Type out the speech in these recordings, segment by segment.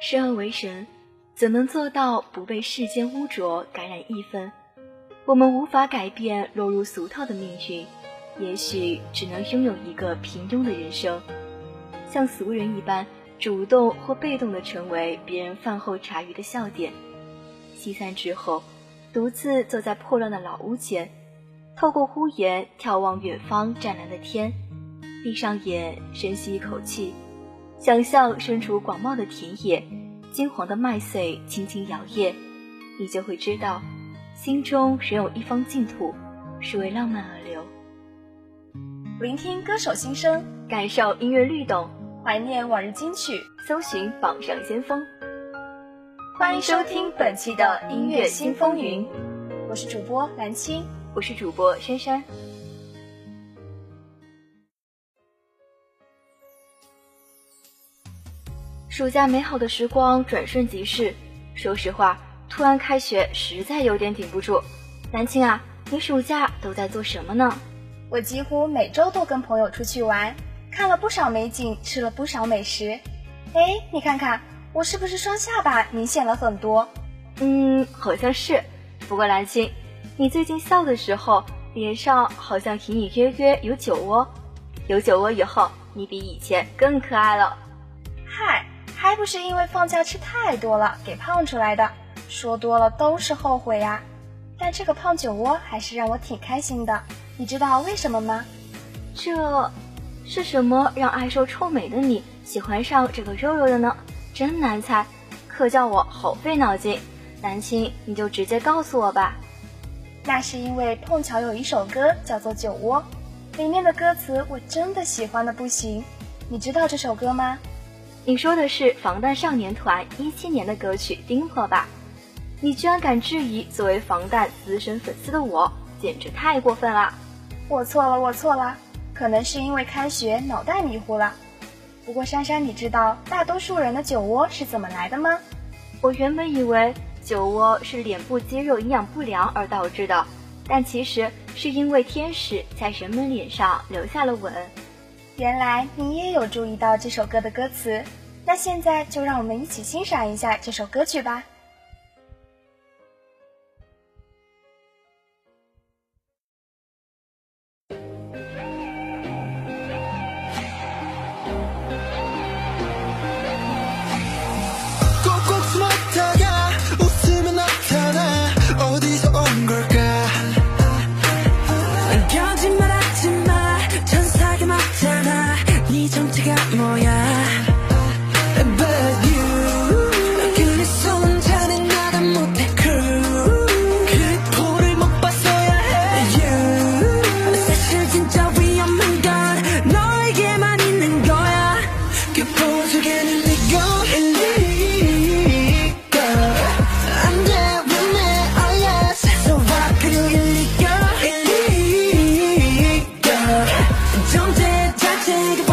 生而为神，怎能做到不被世间污浊感染一分？我们无法改变落入俗套的命运，也许只能拥有一个平庸的人生，像俗人一般，主动或被动地成为别人饭后茶余的笑点。西餐之后，独自坐在破乱的老屋前，透过屋檐眺望远方湛蓝的天，闭上眼，深吸一口气。想象身处广袤的田野，金黄的麦穗轻轻摇曳，你就会知道，心中仍有一方净土，是为浪漫而留。聆听歌手心声，感受音乐律动，怀念往日金曲，搜寻榜上先锋。欢迎收听本期的音乐新风云，我是主播蓝青，我是主播珊珊。暑假美好的时光转瞬即逝，说实话，突然开学实在有点顶不住。南青啊，你暑假都在做什么呢？我几乎每周都跟朋友出去玩，看了不少美景，吃了不少美食。哎，你看看我是不是双下巴明显了很多？嗯，好像是。不过蓝青，你最近笑的时候，脸上好像隐隐约约有酒窝。有酒窝以后，你比以前更可爱了。嗨。还不是因为放假吃太多了给胖出来的，说多了都是后悔呀。但这个胖酒窝还是让我挺开心的，你知道为什么吗？这是什么让爱瘦臭美的你喜欢上这个肉肉的呢？真难猜，可叫我好费脑筋。南青，你就直接告诉我吧。那是因为碰巧有一首歌叫做《酒窝》，里面的歌词我真的喜欢的不行。你知道这首歌吗？你说的是防弹少年团一七年的歌曲《丁破》吧？你居然敢质疑作为防弹资深粉丝的我，简直太过分了！我错了，我错了，可能是因为开学脑袋迷糊了。不过珊珊，你知道大多数人的酒窝是怎么来的吗？我原本以为酒窝是脸部肌肉营养不良而导致的，但其实是因为天使在人们脸上留下了吻。原来你也有注意到这首歌的歌词，那现在就让我们一起欣赏一下这首歌曲吧。Don't take,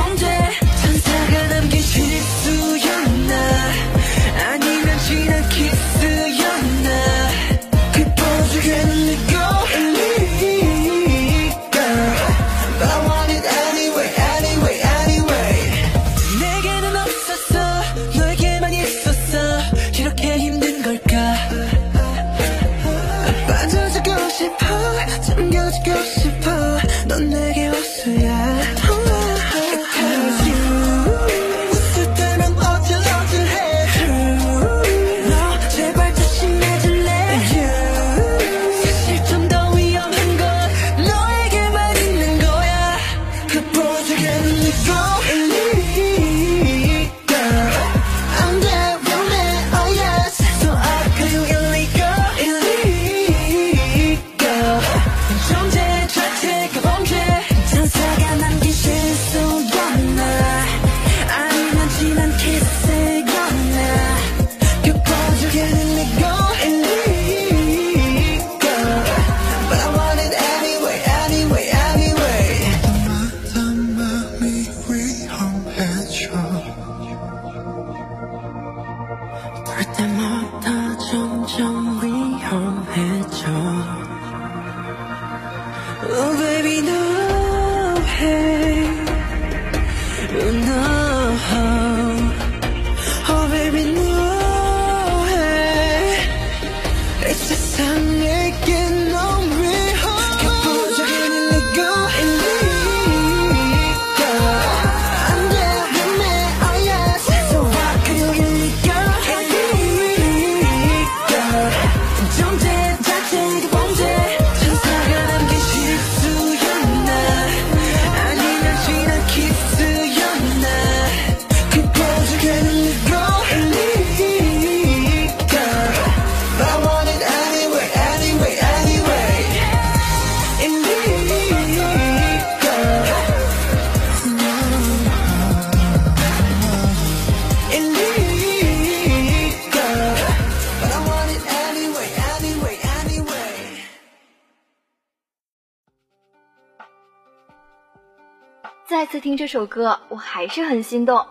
这首歌，我还是很心动，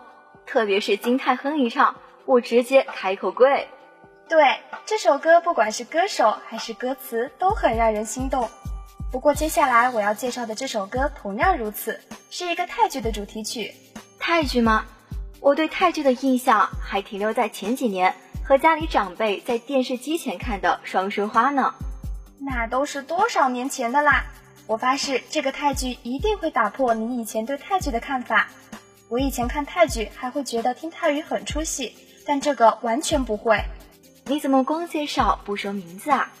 特别是金泰亨一唱，我直接开口跪。对，这首歌不管是歌手还是歌词，都很让人心动。不过接下来我要介绍的这首歌同样如此，是一个泰剧的主题曲。泰剧吗？我对泰剧的印象还停留在前几年和家里长辈在电视机前看的《双生花》呢。那都是多少年前的啦！我发誓，这个泰剧一定会打破你以前对泰剧的看法。我以前看泰剧还会觉得听泰语很出戏，但这个完全不会。你怎么光介绍不说名字啊？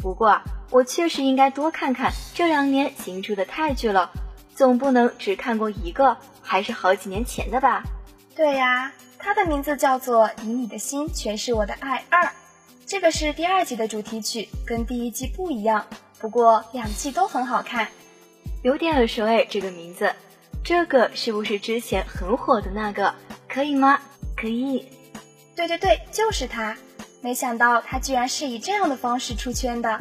不过我确实应该多看看这两年新出的泰剧了，总不能只看过一个，还是好几年前的吧？对呀，它的名字叫做《以你的心诠释我的爱二》，这个是第二季的主题曲，跟第一季不一样。不过两季都很好看，有点耳熟哎，这个名字，这个是不是之前很火的那个？可以吗？可以。对对对，就是他。没想到他居然是以这样的方式出圈的。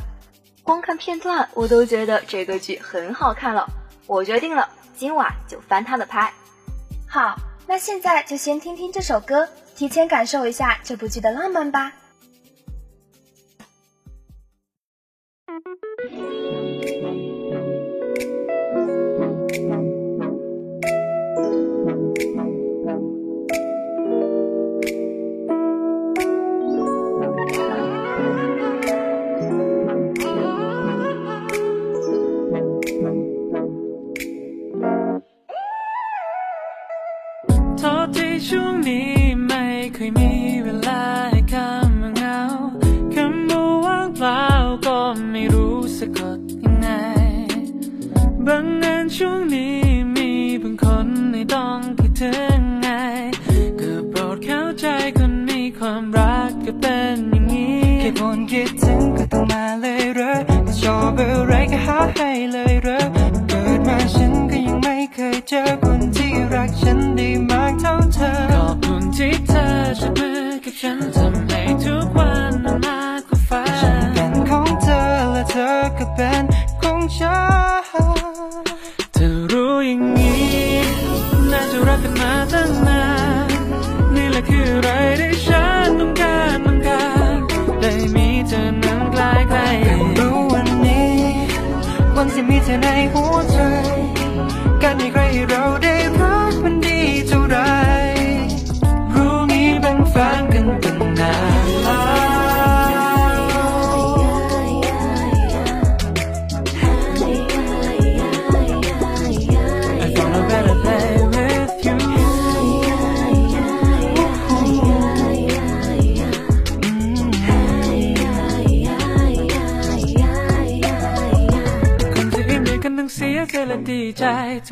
光看片段我都觉得这个剧很好看了。我决定了，今晚就翻他的拍。好，那现在就先听听这首歌，提前感受一下这部剧的浪漫吧。Thank you.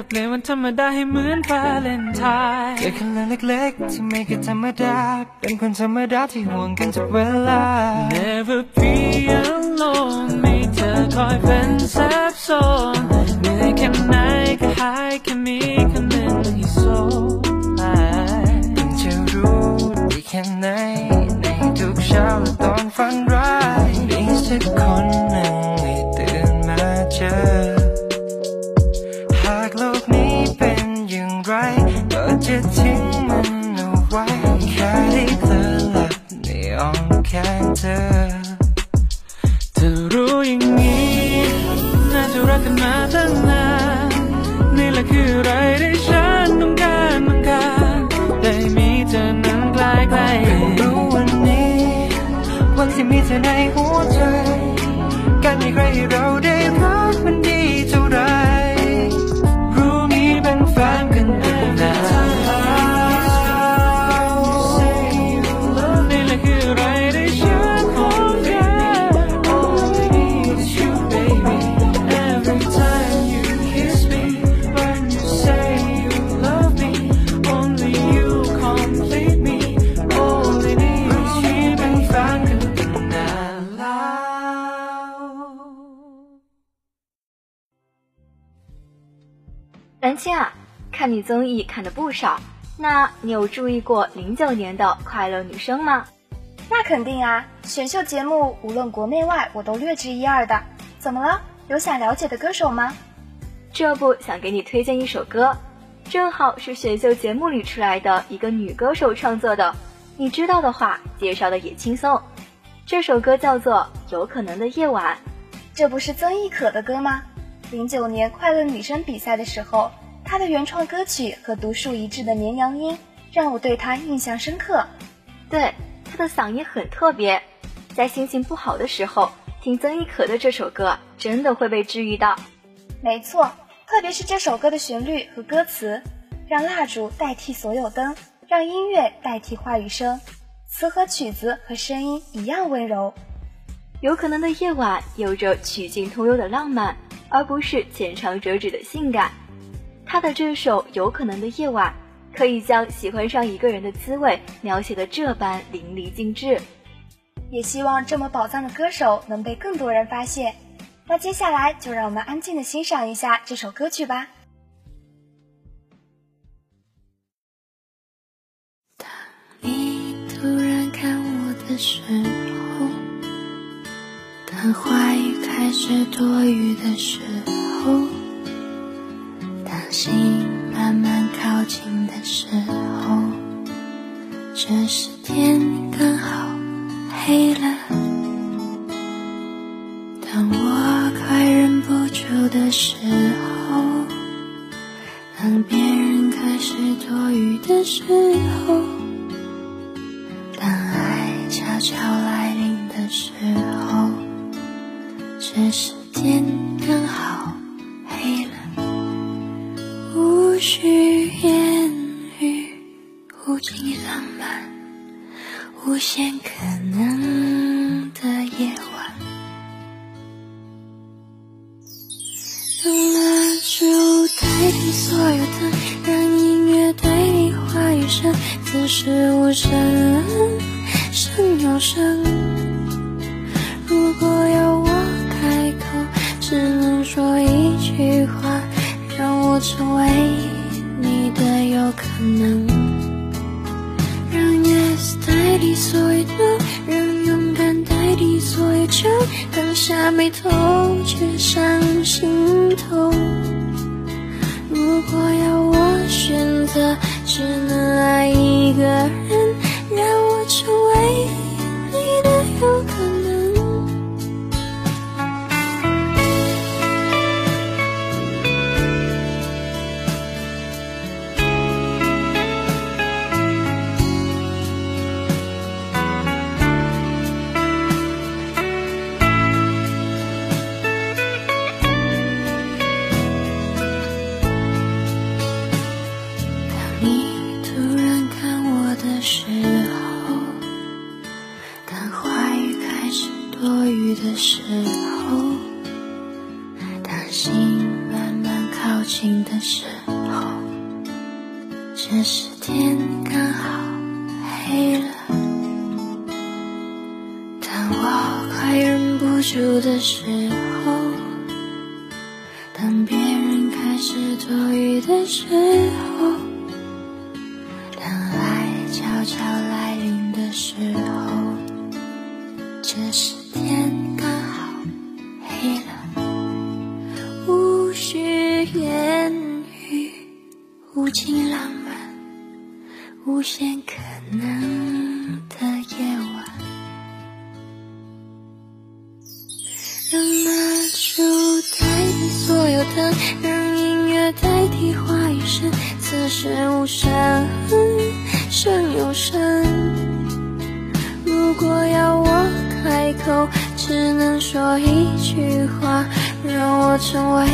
จจะเปลี่ยนวันธรรมดาให้เหมือนวาเลนไทน์แค่คนเล็กๆที่ไม่แค่ธรรมดา เป็นคนธรรมดาที่ห่วงกันทุกเวลา Never be alone มีเธอคอยเป็นแซบโซนเหนื่อยแค่ไหนก็หายแค่มีคนหนึ่งที่โซไปเพิ่งจะรู้ดีแค่ไหน ในทุกเช้าและตอนฝันร้ายมีสักคนหนึ่งให้ตื่นมาเจอ เธอ เธอรู้อย่างนี้น่าจะรักกันมาตั้งนานนี่แหละคืออะไรที่ฉันต้องการต้องการได้มีเธอนั้นใกล้ใกล้รู้วันนี้วันที่มีเธอในหัวใจการมีใครให้เราได้ 蓝青啊，看你综艺看的不少，那你有注意过零九年的快乐女声吗？那肯定啊，选秀节目无论国内外我都略知一二的。怎么了？有想了解的歌手吗？这不想给你推荐一首歌，正好是选秀节目里出来的一个女歌手创作的。你知道的话，介绍的也轻松。这首歌叫做《有可能的夜晚》，这不是曾轶可的歌吗？零九年快乐女声比赛的时候，她的原创歌曲和独树一帜的绵羊音让我对他印象深刻。对，他的嗓音很特别，在心情不好的时候听曾轶可的这首歌，真的会被治愈到。没错，特别是这首歌的旋律和歌词，让蜡烛代替所有灯。让音乐代替话语声，词和曲子和声音一样温柔。有可能的夜晚有着曲径通幽的浪漫，而不是浅尝辄止的性感。他的这首《有可能的夜晚》可以将喜欢上一个人的滋味描写的这般淋漓尽致。也希望这么宝藏的歌手能被更多人发现。那接下来就让我们安静的欣赏一下这首歌曲吧。时候，当话语开始多余的时候，声。声有声，如果要我开口，只能说一句话，让我成为你的有可能。让 yes 代替所有 no，让勇敢代替所有求，放下眉头，却上心头。如果要我选择，只能爱一个人。成为说一句话，让我成为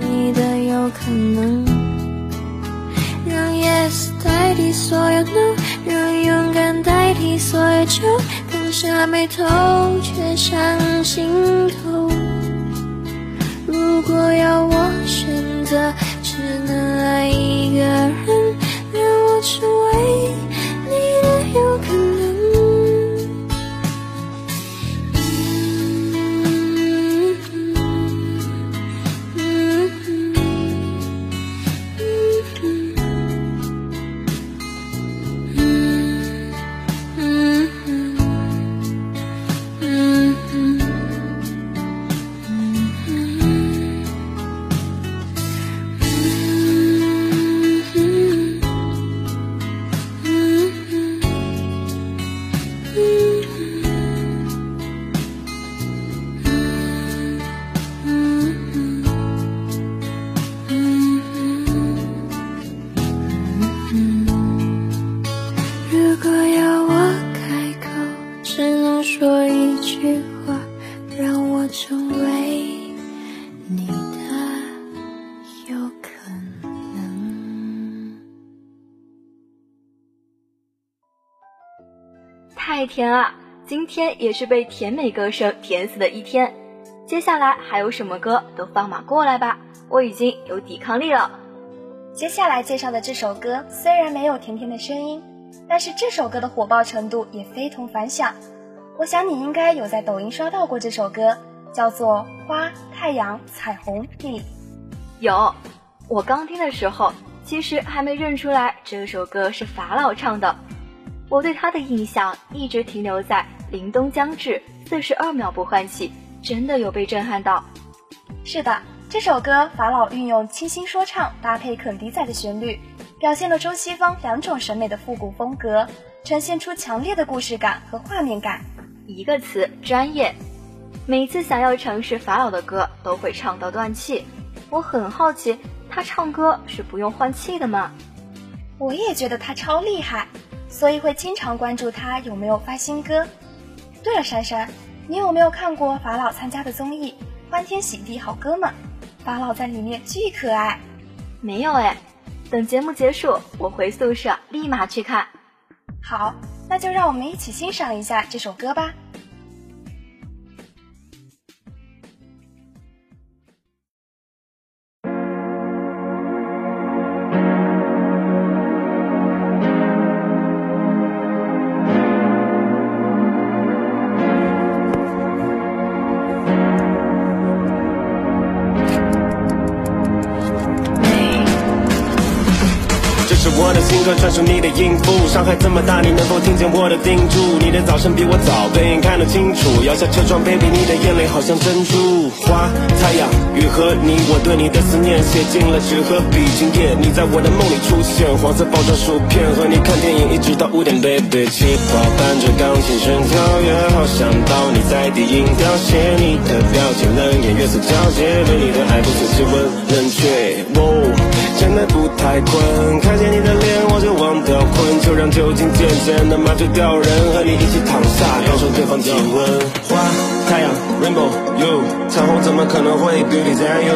你的有可能。让 yes 代替所有 no，让勇敢代替所有求，放下眉头，却上心头。如果要我太甜了！今天也是被甜美歌声甜死的一天。接下来还有什么歌都放马过来吧，我已经有抵抗力了。接下来介绍的这首歌虽然没有甜甜的声音，但是这首歌的火爆程度也非同凡响。我想你应该有在抖音刷到过这首歌，叫做《花、太阳、彩虹、你》。有，我刚听的时候，其实还没认出来这首歌是法老唱的。我对他的印象一直停留在“凛冬将至，四十二秒不换气”，真的有被震撼到。是的，这首歌法老运用清新说唱搭配肯迪仔的旋律，表现了中西方两种审美的复古风格，呈现出强烈的故事感和画面感。一个词专业，每次想要尝试法老的歌，都会唱到断气。我很好奇，他唱歌是不用换气的吗？我也觉得他超厉害，所以会经常关注他有没有发新歌。对了，珊珊，你有没有看过法老参加的综艺《欢天喜地好哥们》？法老在里面巨可爱。没有哎，等节目结束，我回宿舍立马去看。好。那就让我们一起欣赏一下这首歌吧。专属你的音符，上海这么大，你能否听见我的叮嘱？你的早晨比我早，背影看得清楚。摇下车窗，baby，你的眼泪好像珍珠。花、太阳、雨和你，我对你的思念写进了纸和笔。今夜你在我的梦里出现，黄色包装薯片，和你看电影一直到五点，baby。气泡伴着钢琴声跳跃，好想抱你在低音调，写你的表情冷眼月色皎洁，对你的爱不自气温冷却。现在不太困，看见你的脸我就忘掉困，就让酒精渐渐的麻醉掉人，和你一起躺下，感受对方体温。花、太阳、rainbow、you，彩虹怎么可能会 beauty than you？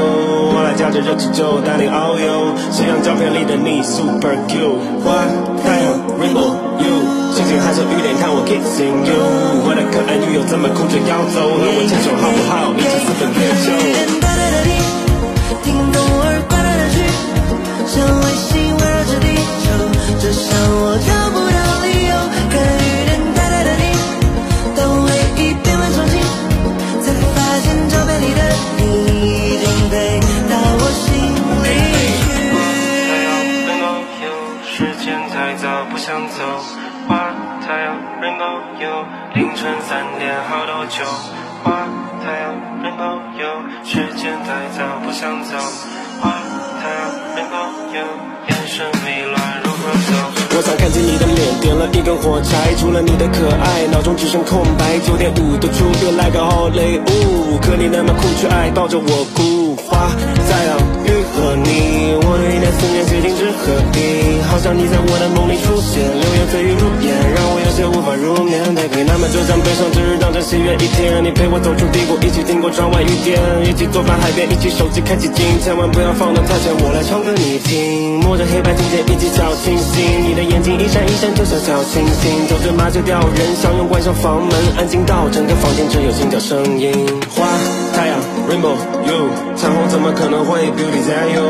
我来驾着热气球带你遨游，夕阳照片里的你 super cute。花、太阳、rainbow、you，星星还是雨点看我 kissing you。我的可爱女友怎么哭着要走，和我牵手好不好？一起私奔月球。除了你的可爱，脑中只剩空白。九点五度出别来个好礼物，可你那么酷却爱抱着我哭。花、太阳、雨和你，我对你的思念写进纸和笔，好像你在我的梦里出现，流言蜚语如烟，让我有些无法入眠。Baby，那么就像悲伤之日当成喜悦一天，你陪我走出低谷，一起经过窗外雨点，一起坐在海边，一起手机开启静，千万不要放得太前，我来唱歌你听，摸着黑白琴键一起小清新，你的眼睛一闪一闪就像小星星，走着麻醉掉人，相拥关上房门，安静到整个房间只有心跳声音。花、太阳、rainbow、you，彩虹怎么可能会 beauty than you？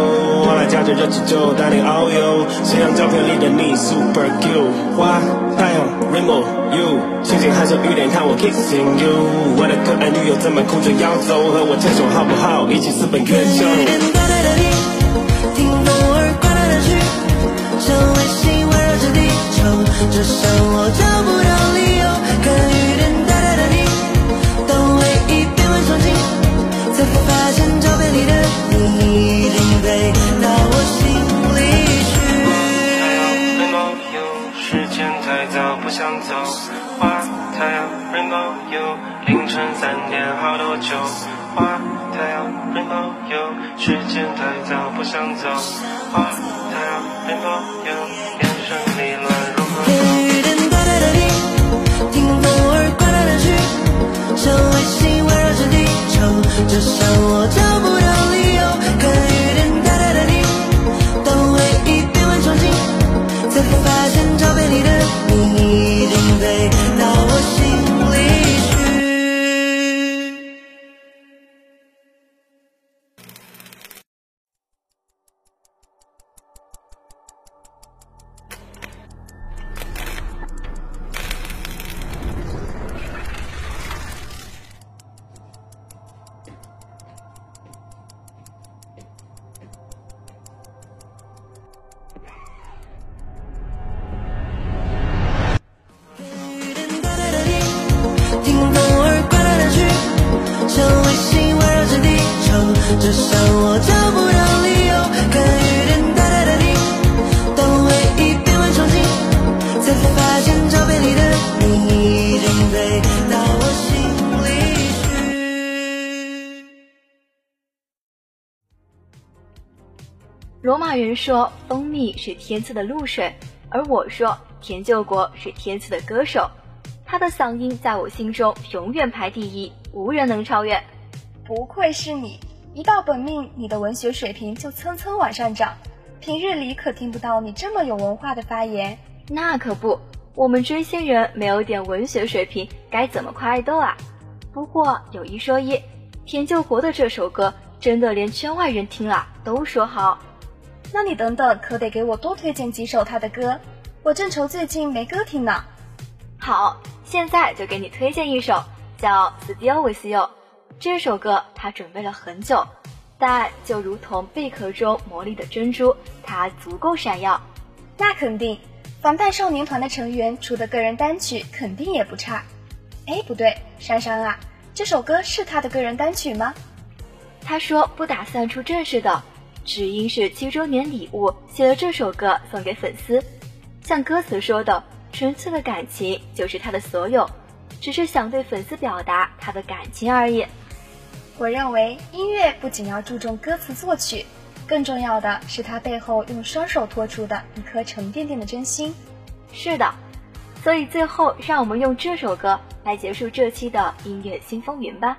我来驾着热气球带你遨游，夕阳照片里的你 super cute。花、太阳、rainbow、you，星星还是雨点看我 kissing you。我的可爱女友怎么哭着要走？和我牵手好不好？一起私奔月球。听风儿刮来的去，像卫星围绕着地球，这让我找不到理你一定飞到我心里去。花太阳 rainbow you，时间太早不想走。花，太阳，rainbow you，凌晨三点好多酒。花，太阳，rainbow you，时间太早不想走。花，太阳，rainbow you，眼神迷乱如何走？看雨点带来的你，听风儿刮来的去，像就像我找不到理由。看雨点大大的你，当回忆变换场景，才发现照片里的你人说蜂蜜是天赐的露水，而我说田救国是天赐的歌手。他的嗓音在我心中永远排第一，无人能超越。不愧是你，一到本命，你的文学水平就蹭蹭往上涨。平日里可听不到你这么有文化的发言。那可不，我们追星人没有点文学水平，该怎么夸爱豆啊？不过有一说一，田救国的这首歌真的连圈外人听了都说好。那你等等，可得给我多推荐几首他的歌，我正愁最近没歌听呢。好，现在就给你推荐一首叫《Still With You》。这首歌他准备了很久，但就如同贝壳中磨砺的珍珠，它足够闪耀。那肯定，防弹少年团的成员出的个人单曲肯定也不差。哎，不对，珊珊啊，这首歌是他的个人单曲吗？他说不打算出正式的，只因是七周年礼物，写了这首歌送给粉丝。像歌词说的，纯粹的感情就是他的所有，只是想对粉丝表达他的感情而已。我认为音乐不仅要注重歌词作曲，更重要的是他背后用双手托出的一颗沉甸甸的真心。是的，所以最后让我们用这首歌来结束这期的音乐新风云吧。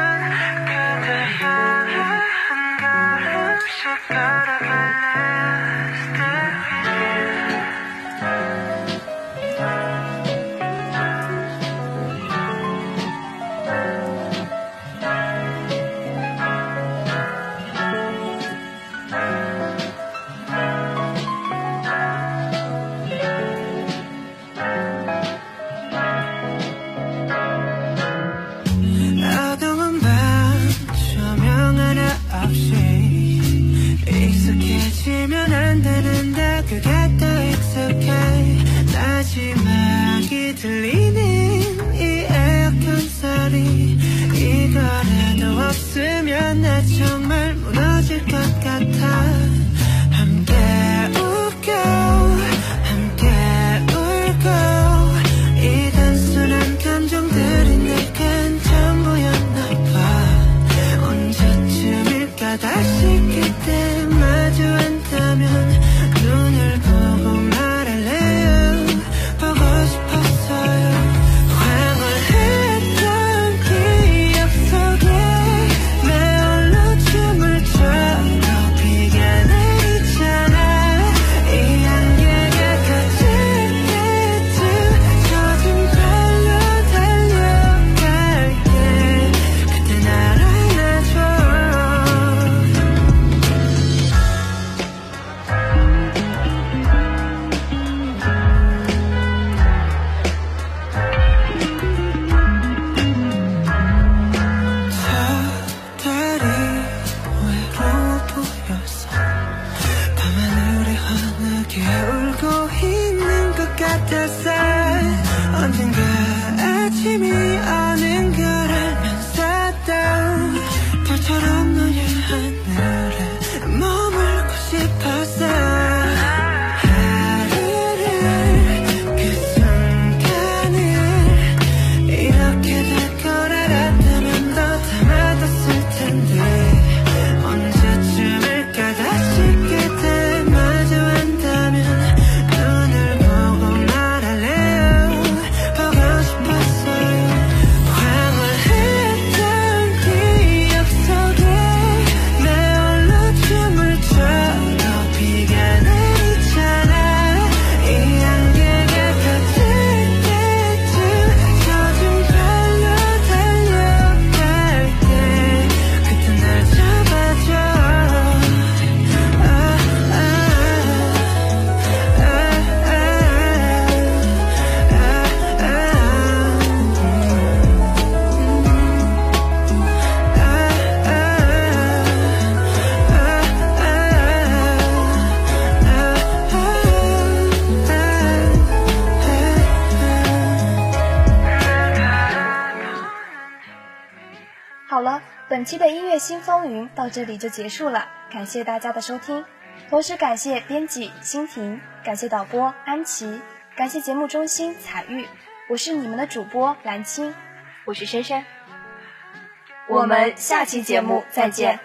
attached 新风云到这里就结束了，感谢大家的收听，同时感谢编辑蜻蜓，感谢导播安琪，感谢节目中心彩玉，我是你们的主播蓝青，我是珊珊，我们下期节目再见。